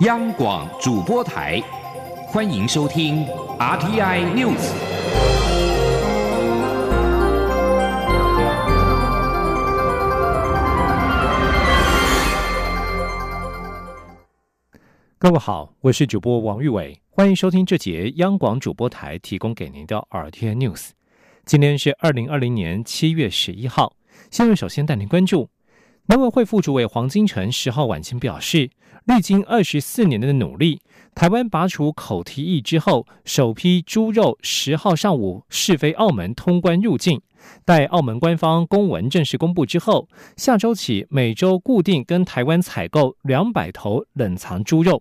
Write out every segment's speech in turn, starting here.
央广主播台，欢迎收听 RTI News。各位好，我是主播王玉伟，欢迎收听这节央广主播台提供给您的 RTI News。今天是二零二零年七月十一号，新闻首先带您关注。农委会副主委黄金城十号晚间表示，历经二十四年的努力，台湾拔除口蹄疫之后，首批猪肉十号上午试飞澳门通关入境。待澳门官方公文正式公布之后，下周起每周固定跟台湾采购两百头冷藏猪肉。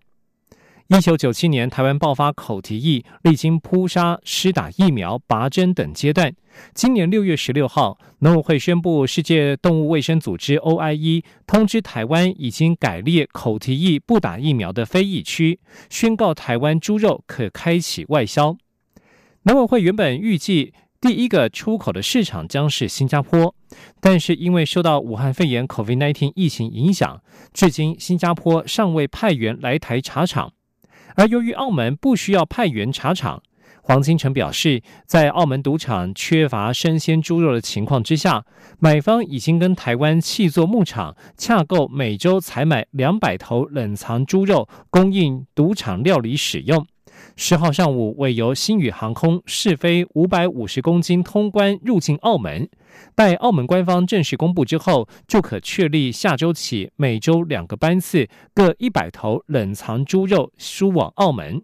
一九九七年，台湾爆发口蹄疫，历经扑杀、施打疫苗、拔针等阶段。今年六月十六号，农委会宣布，世界动物卫生组织 OIE 通知台湾已经改列口蹄疫不打疫苗的非疫区，宣告台湾猪肉可开启外销。农委会原本预计第一个出口的市场将是新加坡，但是因为受到武汉肺炎 COVID-19 疫情影响，至今新加坡尚未派员来台查厂。而由于澳门不需要派员查场，黄金城表示，在澳门赌场缺乏生鲜猪肉的情况之下，买方已经跟台湾气作牧场洽购，每周采买两百头冷藏猪肉，供应赌场料理使用。十号上午，为由新宇航空试飞五百五十公斤通关入境澳门。待澳门官方正式公布之后，就可确立下周起每周两个班次，各一百头冷藏猪肉输往澳门。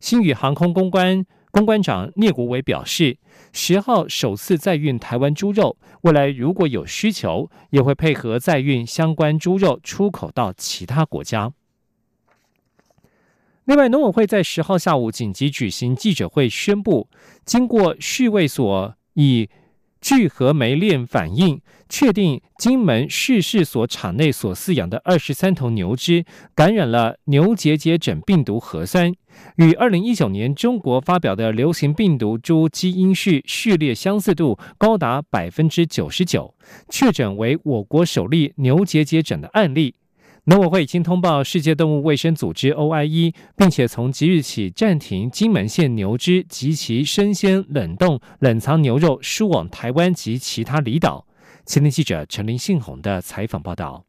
新宇航空公关公关长聂国伟表示，十号首次载运台湾猪肉，未来如果有需求，也会配合载运相关猪肉出口到其他国家。另外，农委会在十号下午紧急举行记者会，宣布经过畜卫所以聚合酶链反应，确定金门畜试所场内所饲养的二十三头牛只感染了牛结节疹病毒核酸，与二零一九年中国发表的流行病毒株基因序序列相似度高达百分之九十九，确诊为我国首例牛结节疹的案例。农委会已经通报世界动物卫生组织 OIE，并且从即日起暂停金门县牛只及其生鲜冷冻冷藏牛肉输往台湾及其他离岛。前天记者陈林信宏的采访报道。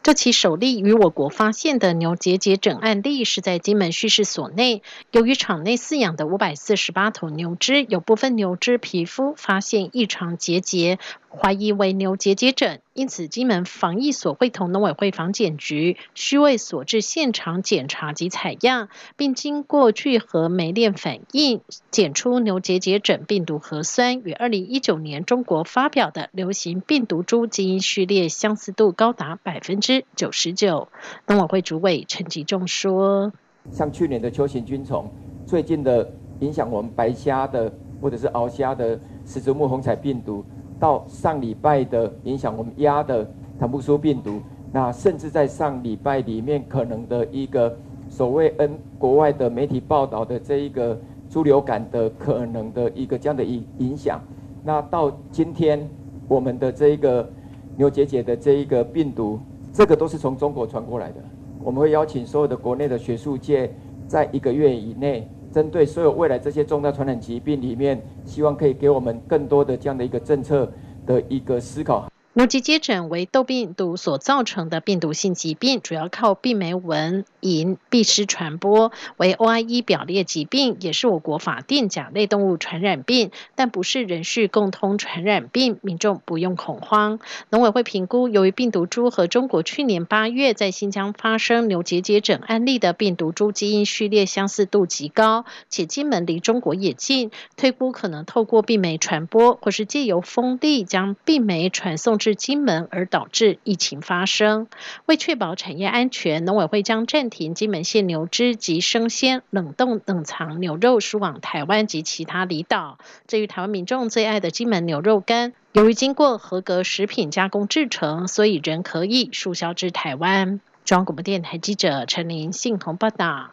这起首例于我国发现的牛结节疹案例是在金门畜试所内，由于场内饲养的五百四十八头牛只有部分牛只皮肤发现异常结节。怀疑为牛结节疹，因此金门防疫所会同农委会防检局需为所至现场检查及采样，并经过聚合酶链反应，检出牛结节疹病毒核酸与二零一九年中国发表的流行病毒株基因序列相似度高达百分之九十九。农委会主委陈吉仲说：“像去年的球形菌虫，最近的影响我们白虾的或者是鳌虾的始祖木红彩病毒。”到上礼拜的影响，我们鸭的坦布苏病毒，那甚至在上礼拜里面可能的一个所谓 N 国外的媒体报道的这一个猪流感的可能的一个这样的影影响，那到今天我们的这一个牛结节的这一个病毒，这个都是从中国传过来的。我们会邀请所有的国内的学术界，在一个月以内。针对所有未来这些重大传染疾病里面，希望可以给我们更多的这样的一个政策的一个思考。牛结节疹为痘病毒所造成的病毒性疾病，主要靠病媒蚊蝇蜱虱传播，为 OIE 表列疾病，也是我国法定甲类动物传染病，但不是人畜共通传染病，民众不用恐慌。农委会评估，由于病毒株和中国去年八月在新疆发生牛结节疹案例的病毒株基因序列相似度极高，且金门离中国也近，推估可能透过病媒传播，或是借由风力将病媒传送至。至金门而导致疫情发生。为确保产业安全，农委会将暂停金门县牛只及生鲜冷冻冷藏牛肉输往台湾及其他离岛。至于台湾民众最爱的金门牛肉干，由于经过合格食品加工制成，所以仍可以输销至台湾。中央广播电台记者陈琳信同报道。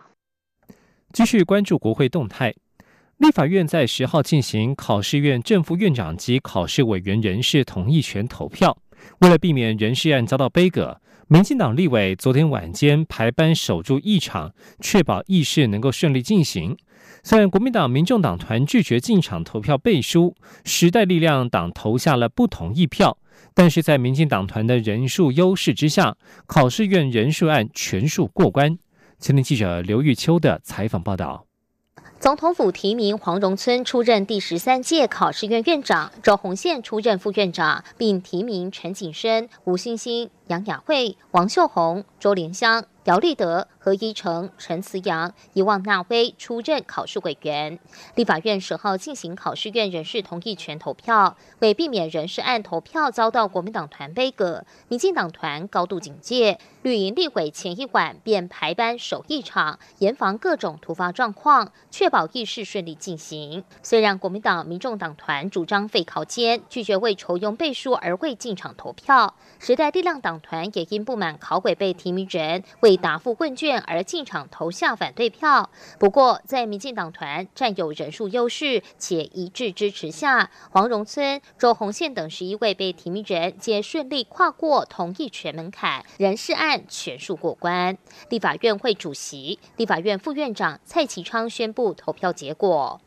继续关注国会动态。立法院在十号进行考试院正副院长及考试委员人事同意权投票，为了避免人事案遭到背阁，民进党立委昨天晚间排班守住议场，确保议事能够顺利进行。虽然国民党、民众党团拒绝进场投票背书，时代力量党投下了不同意票，但是在民进党团的人数优势之下，考试院人数案全数过关。前天记者刘玉秋的采访报道。总统府提名黄荣村出任第十三届考试院院长，周鸿宪出任副院长，并提名陈景生、吴欣欣、杨雅慧、王秀红、周莲香。姚立德、何一成、陈慈阳、伊旺纳威出任考试委员。立法院十号进行考试院人事同意权投票，为避免人事案投票遭到国民党团背阁，民进党团高度警戒。绿营立委前一晚便排班守议场，严防各种突发状况，确保议事顺利进行。虽然国民党、民众党团主张废考监，拒绝为筹用背书而未进场投票，时代力量党团也因不满考委被提名人为答复问卷而进场投下反对票。不过，在民进党团占有人数优势且一致支持下，黄荣村、周鸿宪等十一位被提名人皆顺利跨过同意权门槛，人事案全数过关。立法院会主席、立法院副院长蔡其昌宣布投票结果：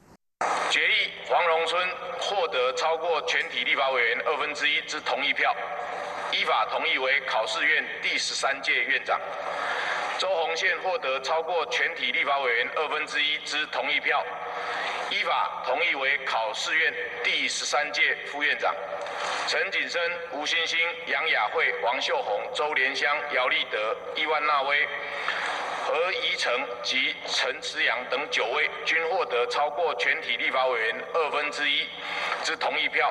决议黄荣村获得超过全体立法委员二分之一之同意票，依法同意为考试院第十三届院长。周鸿宪获得超过全体立法委员二分之一之同意票，依法同意为考试院第十三届副院长。陈景生、吴欣欣、杨雅慧、王秀红、周莲香、姚立德、伊万纳威、何怡成及陈慈阳等九位均获得超过全体立法委员二分之一之同意票。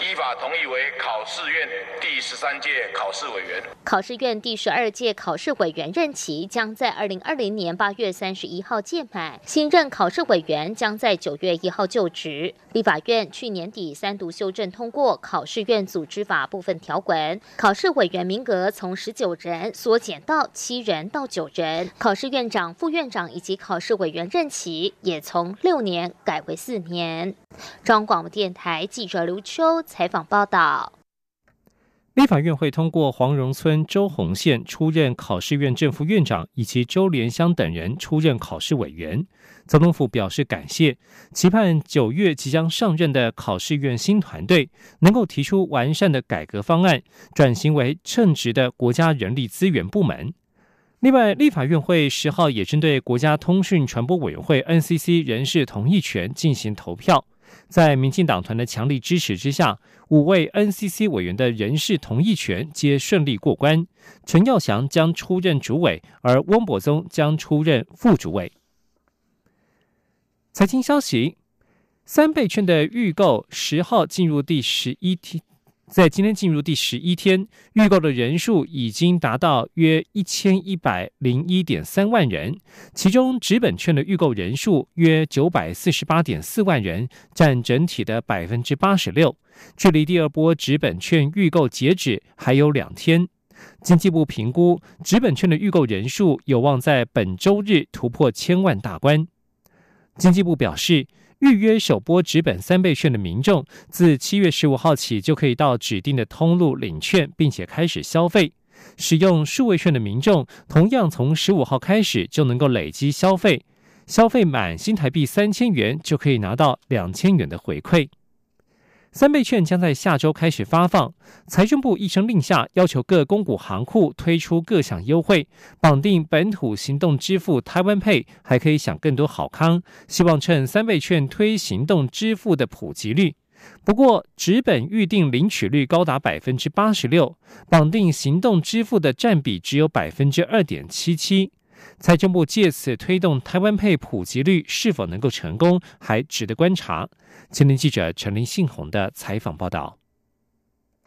依法同意为考试院第十三届考试委员。考试院第十二届考试委员任期将在二零二零年八月三十一号届满，新任考试委员将在九月一号就职。立法院去年底三读修正通过考试院组织法部分条文，考试委员名额从十九人缩减到七人到九人，考试院长、副院长以及考试委员任期也从六年改为四年。中广电台记者刘秋采访报道。立法院会通过黄荣村、周鸿宪出任考试院正副院长，以及周莲香等人出任考试委员。总统府表示感谢，期盼九月即将上任的考试院新团队能够提出完善的改革方案，转型为称职的国家人力资源部门。另外，立法院会十号也针对国家通讯传播委员会 NCC 人事同意权进行投票。在民进党团的强力支持之下，五位 NCC 委员的人事同意权皆顺利过关。陈耀祥将出任主委，而翁博宗将出任副主委。财经消息：三倍券的预购十号进入第十一天。在今天进入第十一天，预购的人数已经达到约一千一百零一点三万人，其中纸本券的预购人数约九百四十八点四万人，占整体的百分之八十六。距离第二波纸本券预购截止还有两天，经济部评估纸本券的预购人数有望在本周日突破千万大关。经济部表示。预约首波直本三倍券的民众，自七月十五号起就可以到指定的通路领券，并且开始消费。使用数位券的民众，同样从十五号开始就能够累积消费，消费满新台币三千元就可以拿到两千元的回馈。三倍券将在下周开始发放。财政部一声令下，要求各公股行库推出各项优惠，绑定本土行动支付台湾 Pay，还可以享更多好康。希望趁三倍券推行动支付的普及率。不过，纸本预定领取率高达百分之八十六，绑定行动支付的占比只有百分之二点七七。财政部借此推动台湾配普及率是否能够成功，还值得观察。青年记者陈林信宏的采访报道。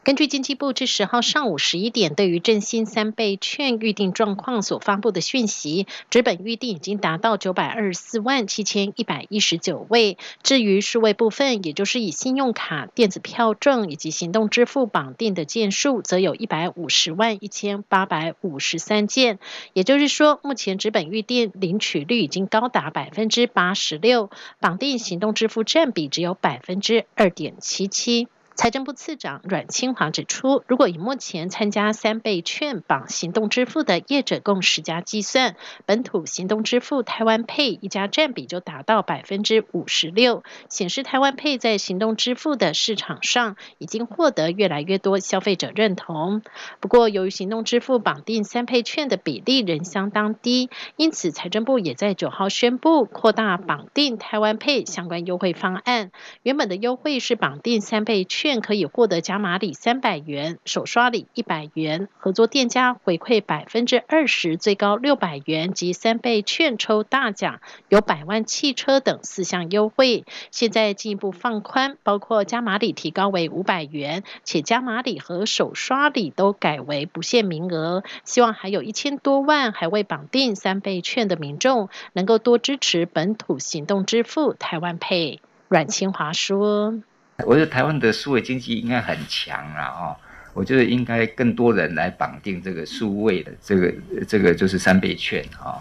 根据经济部至十号上午十一点对于振兴三倍券预定状况所发布的讯息，纸本预定已经达到九百二十四万七千一百一十九位。至于数位部分，也就是以信用卡、电子票证以及行动支付绑定的件数，则有一百五十万一千八百五十三件。也就是说，目前纸本预定领取率已经高达百分之八十六，绑定行动支付占比只有百分之二点七七。财政部次长阮清华指出，如果以目前参加三倍券绑行动支付的业者共十家计算，本土行动支付台湾 Pay 一家占比就达到百分之五十六，显示台湾 Pay 在行动支付的市场上已经获得越来越多消费者认同。不过，由于行动支付绑定三倍券的比例仍相当低，因此财政部也在九号宣布扩大绑定台湾 Pay 相关优惠方案。原本的优惠是绑定三倍券。可以获得加码礼三百元，手刷礼一百元，合作店家回馈百分之二十，最高六百元及三倍券抽大奖，有百万汽车等四项优惠。现在进一步放宽，包括加码礼提高为五百元，且加码礼和手刷礼都改为不限名额。希望还有一千多万还未绑定三倍券的民众，能够多支持本土行动支付台湾配。阮清华说。我觉得台湾的数位经济应该很强啊！哦，我觉得应该更多人来绑定这个数位的这个这个就是三倍券啊，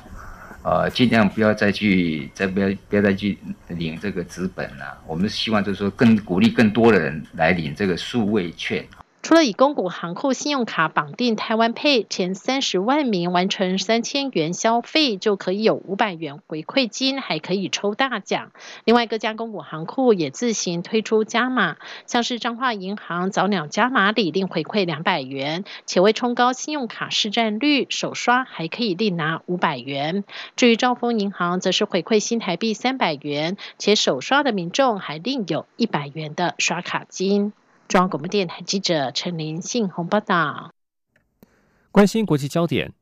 呃，尽量不要再去再不要不要再去领这个资本了。我们希望就是说更鼓励更多的人来领这个数位券。除了以公股行库信用卡绑定台湾 Pay，前三十万名完成三千元消费就可以有五百元回馈金，还可以抽大奖。另外，各家公股行库也自行推出加码，像是彰化银行早鸟加码礼另回馈两百元，且为冲高信用卡市占率，首刷还可以另拿五百元。至于兆丰银行，则是回馈新台币三百元，且首刷的民众还另有一百元的刷卡金。中央广播电台记者陈林信宏报道。关心国际焦点，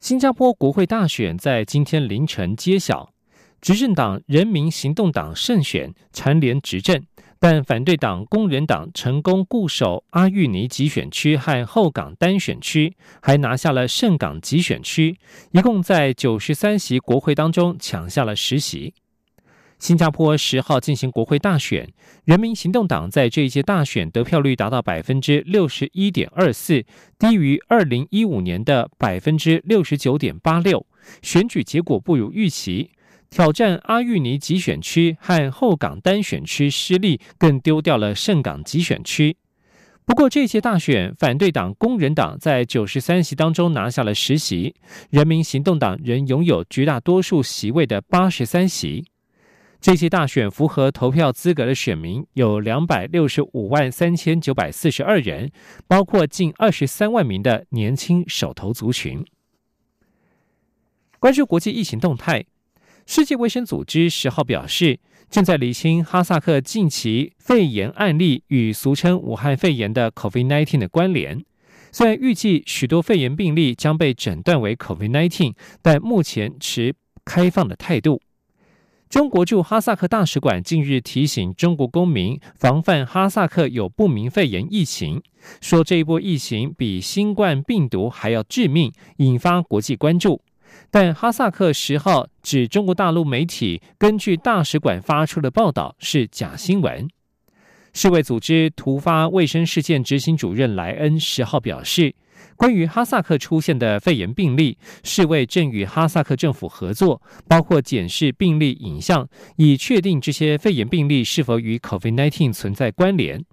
新加坡国会大选在今天凌晨揭晓，执政党人民行动党胜选，蝉联执政，但反对党工人党成功固守阿育尼集选区和后港单选区，还拿下了圣港集选区，一共在九十三席国会当中抢下了十席。新加坡十号进行国会大选，人民行动党在这一届大选得票率达到百分之六十一点二四，低于二零一五年的百分之六十九点八六。选举结果不如预期，挑战阿育尼集选区和后港单选区失利，更丢掉了圣港集选区。不过，这届大选反对党工人党在九十三席当中拿下了十席，人民行动党仍拥有绝大多数席位的八十三席。这些大选符合投票资格的选民有两百六十五万三千九百四十二人，包括近二十三万名的年轻手头族群。关注国际疫情动态，世界卫生组织十号表示，正在厘清哈萨克近期肺炎案例与俗称武汉肺炎的 COVID-19 的关联。虽然预计许多肺炎病例将被诊断为 COVID-19，但目前持开放的态度。中国驻哈萨克大使馆近日提醒中国公民防范哈萨克有不明肺炎疫情，说这一波疫情比新冠病毒还要致命，引发国际关注。但哈萨克十号指中国大陆媒体根据大使馆发出的报道是假新闻。世卫组织突发卫生事件执行主任莱恩十号表示。关于哈萨克出现的肺炎病例，世卫正与哈萨克政府合作，包括检视病例影像，以确定这些肺炎病例是否与 COVID-19 存在关联。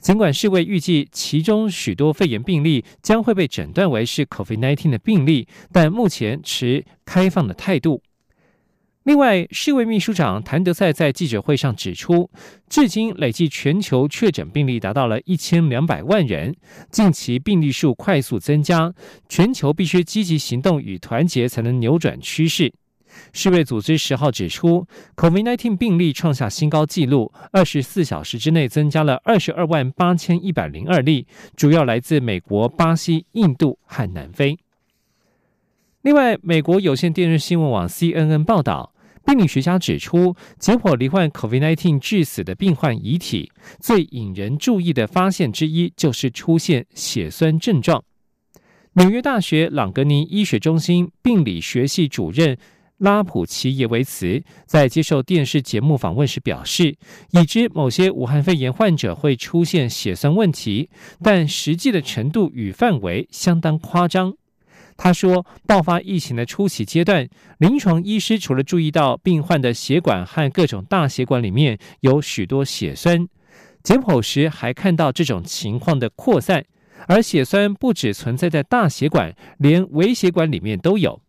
尽管世卫预计其中许多肺炎病例将会被诊断为是 COVID-19 的病例，但目前持开放的态度。另外，世卫秘书长谭德赛在记者会上指出，至今累计全球确诊病例达到了一千两百万人，近期病例数快速增加，全球必须积极行动与团结才能扭转趋势。世卫组织十号指出，COVID-19 病例创下新高纪录，二十四小时之内增加了二十二万八千一百零二例，主要来自美国、巴西、印度和南非。另外，美国有线电视新闻网 CNN 报道，病理学家指出，解剖罹患 COVID-19 致死的病患遗体，最引人注意的发现之一就是出现血栓症状。纽约大学朗格尼医学中心病理学系主任拉普奇耶维茨在接受电视节目访问时表示，已知某些武汉肺炎患者会出现血栓问题，但实际的程度与范围相当夸张。他说，爆发疫情的初期阶段，临床医师除了注意到病患的血管和各种大血管里面有许多血栓，解剖时还看到这种情况的扩散，而血栓不只存在在大血管，连微血管里面都有。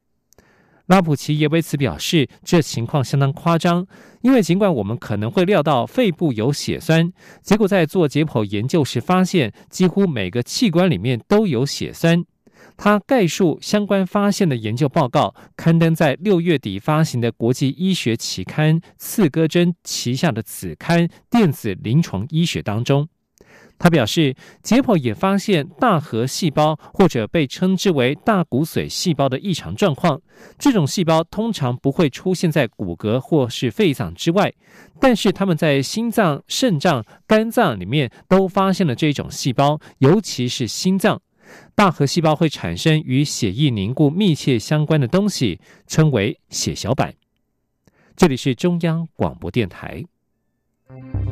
拉普奇也为此表示，这情况相当夸张，因为尽管我们可能会料到肺部有血栓，结果在做解剖研究时发现，几乎每个器官里面都有血栓。他概述相关发现的研究报告，刊登在六月底发行的国际医学期刊《刺戈针》旗下的子刊《电子临床医学》当中。他表示，解剖也发现大核细胞或者被称之为大骨髓细胞的异常状况。这种细胞通常不会出现在骨骼或是肺脏之外，但是他们在心脏、肾脏、肝脏里面都发现了这种细胞，尤其是心脏。大核细胞会产生与血液凝固密切相关的东西，称为血小板。这里是中央广播电台。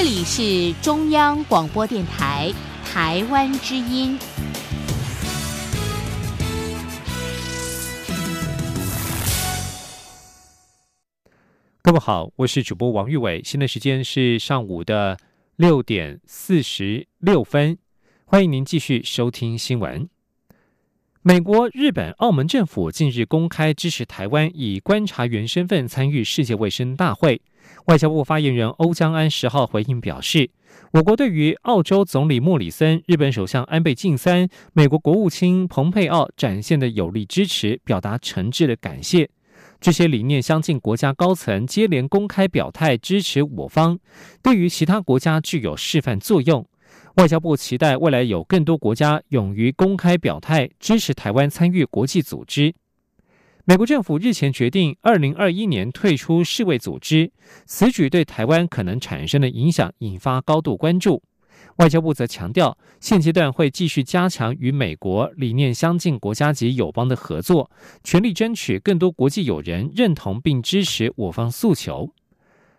这里是中央广播电台台湾之音。各位好，我是主播王玉伟，现在时间是上午的六点四十六分，欢迎您继续收听新闻。美国、日本、澳门政府近日公开支持台湾以观察员身份参与世界卫生大会。外交部发言人欧江安十号回应表示，我国对于澳洲总理莫里森、日本首相安倍晋三、美国国务卿蓬佩奥展现的有力支持，表达诚挚的感谢。这些理念相近国家高层接连公开表态支持我方，对于其他国家具有示范作用。外交部期待未来有更多国家勇于公开表态支持台湾参与国际组织。美国政府日前决定，二零二一年退出世卫组织，此举对台湾可能产生的影响引发高度关注。外交部则强调，现阶段会继续加强与美国理念相近国家及友邦的合作，全力争取更多国际友人认同并支持我方诉求。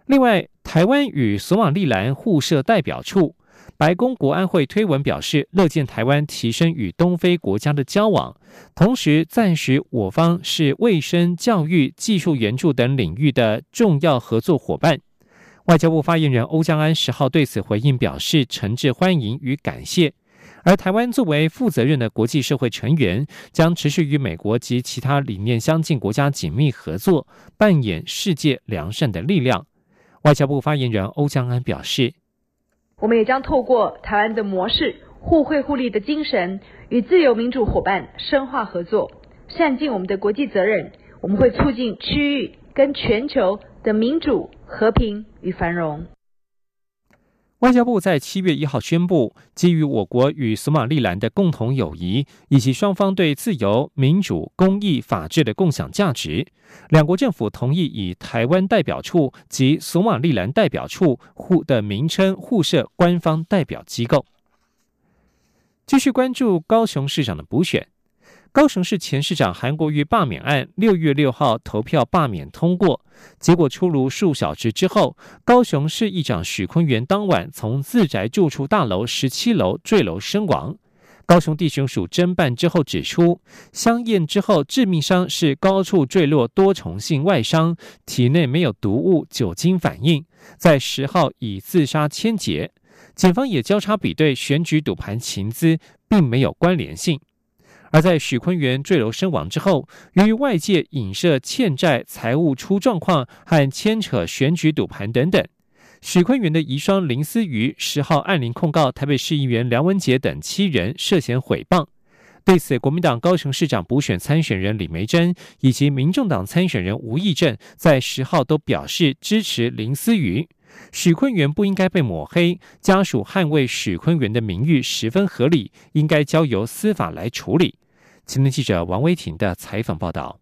另外，台湾与索马利兰互设代表处。白宫国安会推文表示，乐见台湾提升与东非国家的交往，同时暂时我方是卫生、教育、技术援助等领域的重要合作伙伴。外交部发言人欧江安十号对此回应表示诚挚欢迎与感谢。而台湾作为负责任的国际社会成员，将持续与美国及其他理念相近国家紧密合作，扮演世界良善的力量。外交部发言人欧江安表示。我们也将透过台湾的模式，互惠互利的精神，与自由民主伙伴深化合作，善尽我们的国际责任。我们会促进区域跟全球的民主、和平与繁荣。外交部在七月一号宣布，基于我国与索马利兰的共同友谊，以及双方对自由、民主、公益、法治的共享价值，两国政府同意以台湾代表处及索马利兰代表处互的名称互设官方代表机构。继续关注高雄市长的补选。高雄市前市长韩国瑜罢免案六月六号投票罢免通过，结果出炉数小时之后，高雄市议长许坤元当晚从自宅住处大楼十七楼坠楼身亡。高雄地巡署侦办之后指出，相验之后致命伤是高处坠落多重性外伤，体内没有毒物、酒精反应，在十号以自杀签结。警方也交叉比对选举赌盘情资，并没有关联性。而在许坤元坠楼身亡之后，由于外界影射欠债、财务出状况和牵扯选举赌盘等等，许坤元的遗孀林思瑜十号按铃控告台北市议员梁文杰等七人涉嫌诽谤。对此，国民党高雄市长补选参选人李梅珍以及民众党参选人吴益政在十号都表示支持林思瑜。许坤元不应该被抹黑，家属捍卫许坤元的名誉十分合理，应该交由司法来处理。青年记者王威婷的采访报道。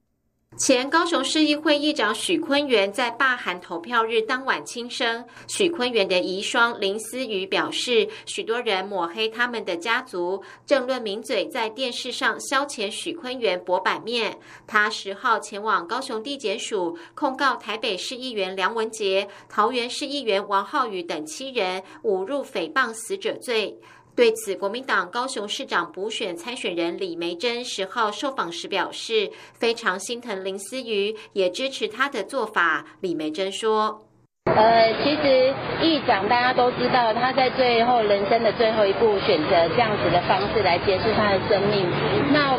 前高雄市议会议长许坤元在罢韩投票日当晚轻生。许坤元的遗孀林思雨表示，许多人抹黑他们的家族，政论名嘴在电视上消遣许坤元博版面。他十号前往高雄地检署控告台北市议员梁文杰、桃园市议员王浩宇等七人侮辱诽谤死者罪。对此，国民党高雄市长补选参选人李梅珍十号受访时表示，非常心疼林思瑜，也支持他的做法。李梅珍说：“呃，其实议长大家都知道，他在最后人生的最后一步，选择这样子的方式来结束他的生命。那。”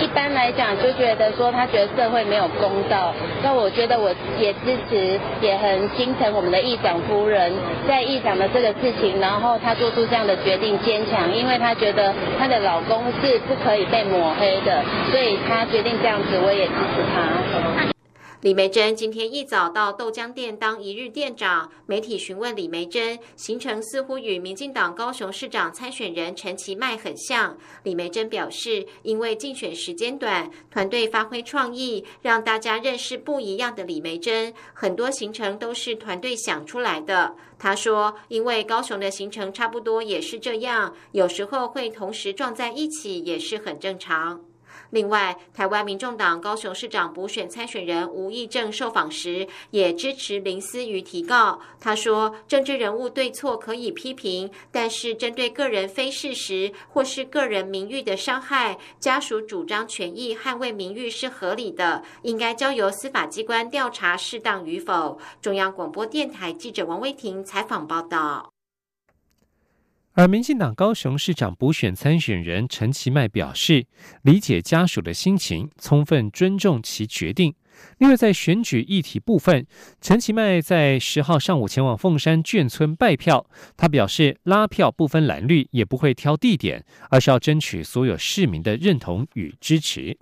一般来讲，就觉得说他觉得社会没有公道。那我觉得我也支持，也很心疼我们的议长夫人，在议长的这个事情，然后她做出这样的决定，坚强，因为她觉得她的老公是不可以被抹黑的，所以她决定这样子，我也支持她。李梅珍今天一早到豆浆店当一日店长，媒体询问李梅珍行程似乎与民进党高雄市长参选人陈其迈很像。李梅珍表示，因为竞选时间短，团队发挥创意，让大家认识不一样的李梅珍。很多行程都是团队想出来的。他说，因为高雄的行程差不多也是这样，有时候会同时撞在一起，也是很正常。另外，台湾民众党高雄市长补选参选人吴益政受访时，也支持林思瑜提告。他说：“政治人物对错可以批评，但是针对个人非事实或是个人名誉的伤害，家属主张权益捍卫名誉是合理的，应该交由司法机关调查适当与否。”中央广播电台记者王威婷采访报道。而民进党高雄市长补选参选人陈其迈表示，理解家属的心情，充分尊重其决定。另外，在选举议题部分，陈其迈在十号上午前往凤山眷村拜票。他表示，拉票不分蓝绿，也不会挑地点，而是要争取所有市民的认同与支持。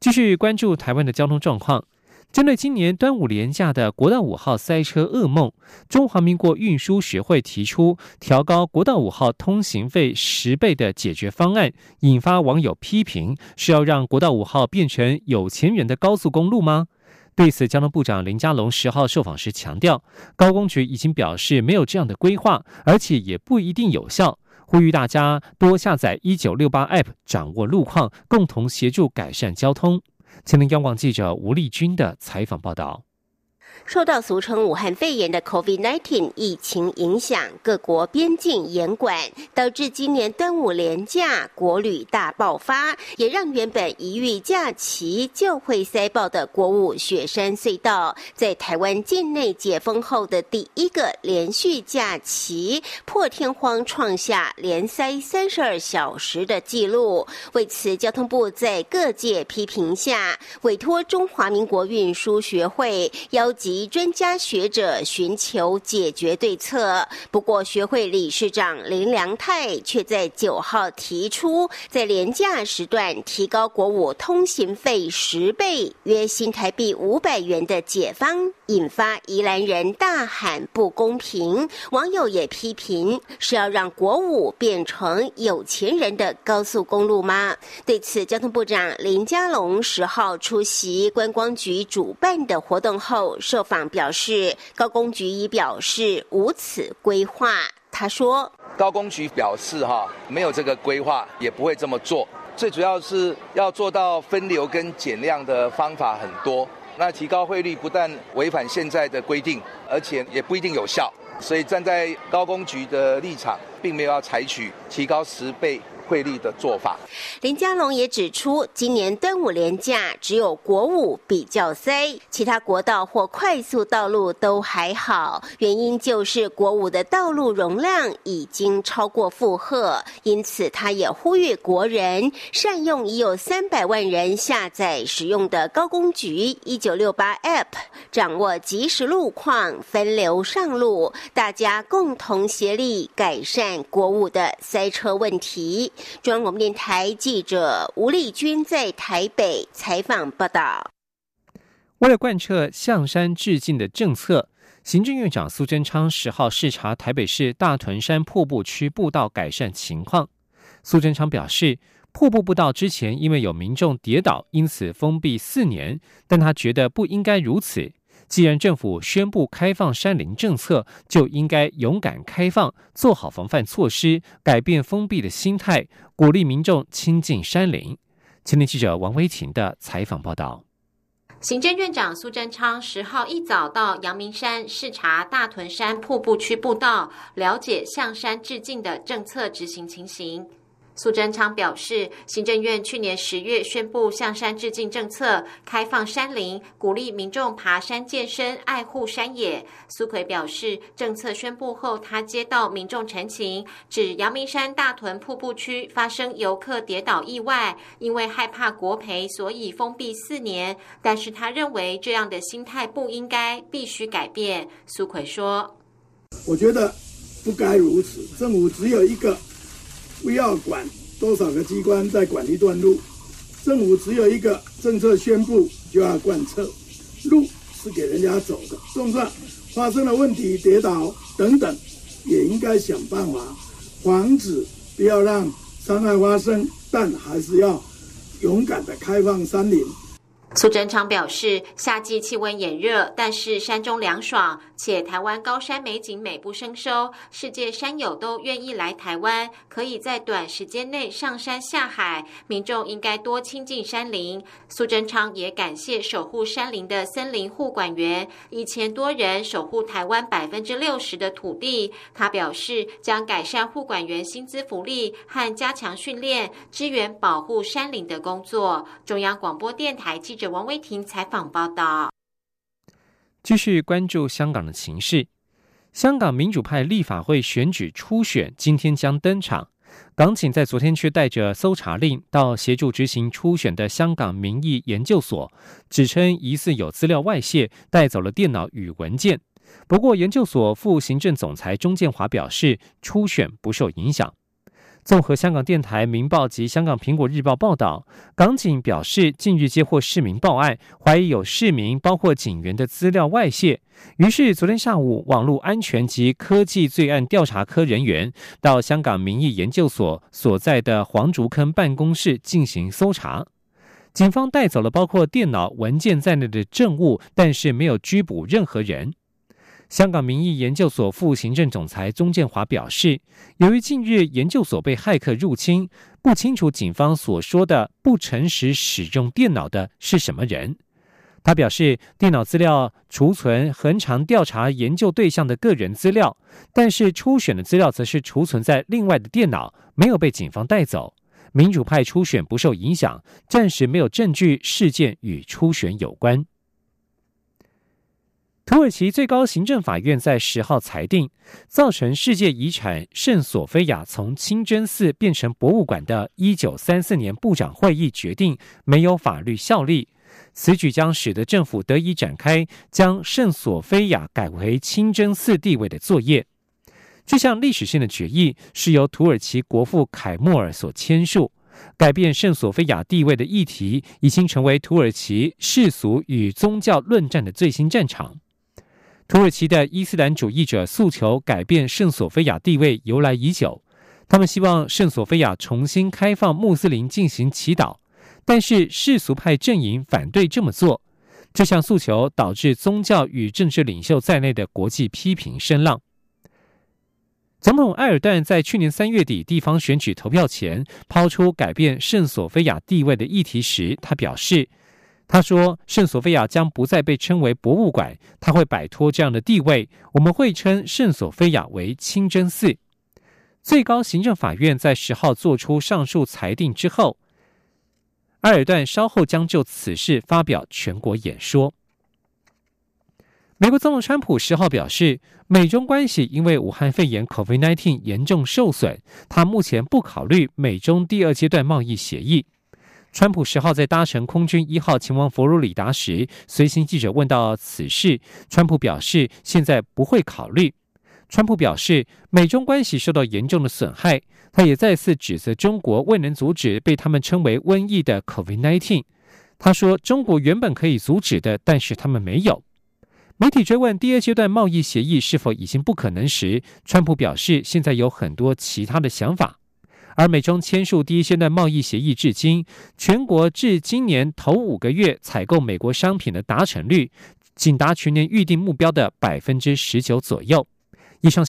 继续关注台湾的交通状况。针对今年端午连假的国道五号塞车噩梦，中华民国运输学会提出调高国道五号通行费十倍的解决方案，引发网友批评：是要让国道五号变成有钱人的高速公路吗？对此，交通部长林佳龙十号受访时强调，高工局已经表示没有这样的规划，而且也不一定有效，呼吁大家多下载一九六八 App，掌握路况，共同协助改善交通。前年，央广记者吴丽君的采访报道。受到俗称武汉肺炎的 COVID-19 疫情影响，各国边境严管，导致今年端午连假国旅大爆发，也让原本一遇假期就会塞爆的国五雪山隧道，在台湾境内解封后的第一个连续假期破天荒创下连塞三十二小时的纪录。为此，交通部在各界批评下，委托中华民国运输学会邀集。及专家学者寻求解决对策，不过学会理事长林良泰却在九号提出，在廉价时段提高国五通行费十倍，约新台币五百元的解方，引发宜兰人大喊不公平。网友也批评，是要让国五变成有钱人的高速公路吗？对此，交通部长林佳龙十号出席观光局主办的活动后受。访表示，高工局已表示无此规划。他说，高工局表示哈，没有这个规划，也不会这么做。最主要是要做到分流跟减量的方法很多。那提高汇率不但违反现在的规定，而且也不一定有效。所以站在高工局的立场，并没有要采取提高十倍。汇率的做法，林佳龙也指出，今年端午连假只有国五比较塞，其他国道或快速道路都还好。原因就是国五的道路容量已经超过负荷，因此他也呼吁国人善用已有三百万人下载使用的高工局一九六八 App，掌握即时路况，分流上路，大家共同协力改善国五的塞车问题。中央广播电台记者吴丽君在台北采访报道。为了贯彻向山致敬的政策，行政院长苏贞昌十号视察台北市大屯山瀑布区步道改善情况。苏贞昌表示，瀑布步道之前因为有民众跌倒，因此封闭四年，但他觉得不应该如此。既然政府宣布开放山林政策，就应该勇敢开放，做好防范措施，改变封闭的心态，鼓励民众亲近山林。青年记者王威婷的采访报道。行政院长苏贞昌十号一早到阳明山视察大屯山瀑布区步道，了解向山致敬的政策执行情形。苏贞昌表示，行政院去年十月宣布向山致敬政策，开放山林，鼓励民众爬山健身，爱护山野。苏奎表示，政策宣布后，他接到民众陈情，指阳明山大屯瀑布区发生游客跌倒意外，因为害怕国赔，所以封闭四年。但是他认为这样的心态不应该，必须改变。苏奎说：“我觉得不该如此，政府只有一个。”不要管多少个机关在管一段路，政府只有一个政策宣布就要贯彻，路是给人家走的，就算发生了问题、跌倒等等，也应该想办法防止，不要让伤害发生，但还是要勇敢的开放山林。苏贞昌表示，夏季气温炎热，但是山中凉爽，且台湾高山美景美不胜收，世界山友都愿意来台湾，可以在短时间内上山下海，民众应该多亲近山林。苏贞昌也感谢守护山林的森林护管员一千多人，守护台湾百分之六十的土地。他表示，将改善护管员薪资福利和加强训练，支援保护山林的工作。中央广播电台记。者王威婷采访报道。继续关注香港的情势，香港民主派立法会选举初选今天将登场。港警在昨天却带着搜查令到协助执行初选的香港民意研究所，指称疑似有资料外泄，带走了电脑与文件。不过，研究所副行政总裁钟建华表示，初选不受影响。综合香港电台、明报及香港苹果日报报道，港警表示，近日接获市民报案，怀疑有市民包括警员的资料外泄。于是，昨天下午，网络安全及科技罪案调查科人员到香港民意研究所所在的黄竹坑办公室进行搜查。警方带走了包括电脑、文件在内的证物，但是没有拘捕任何人。香港民意研究所副行政总裁钟建华表示，由于近日研究所被骇客入侵，不清楚警方所说的不诚实使用电脑的是什么人。他表示，电脑资料储存恒常调查研究对象的个人资料，但是初选的资料则是储存在另外的电脑，没有被警方带走。民主派初选不受影响，暂时没有证据事件与初选有关。土耳其最高行政法院在十号裁定，造成世界遗产圣索菲亚从清真寺变成博物馆的1934年部长会议决定没有法律效力。此举将使得政府得以展开将圣索菲亚改为清真寺地位的作业。这项历史性的决议是由土耳其国父凯莫尔所签署。改变圣索菲亚地位的议题已经成为土耳其世俗与宗教论战的最新战场。土耳其的伊斯兰主义者诉求改变圣索菲亚地位由来已久，他们希望圣索菲亚重新开放穆斯林进行祈祷，但是世俗派阵营反对这么做。这项诉求导致宗教与政治领袖在内的国际批评声浪。总统埃尔段在去年三月底地方选举投票前抛出改变圣索菲亚地位的议题时，他表示。他说：“圣索菲亚将不再被称为博物馆，他会摆脱这样的地位。我们会称圣索菲亚为清真寺。”最高行政法院在十号作出上述裁定之后，埃尔段稍后将就此事发表全国演说。美国总统川普十号表示，美中关系因为武汉肺炎 （COVID-19） 严重受损，他目前不考虑美中第二阶段贸易协议。川普十号在搭乘空军一号前往佛罗里达时，随行记者问到此事，川普表示现在不会考虑。川普表示，美中关系受到严重的损害，他也再次指责中国未能阻止被他们称为瘟疫的 COVID-19。他说，中国原本可以阻止的，但是他们没有。媒体追问第二阶段贸易协议是否已经不可能时，川普表示现在有很多其他的想法。而美中签署第一阶段贸易协议至今，全国至今年头五个月采购美国商品的达成率，仅达全年预定目标的百分之十九左右。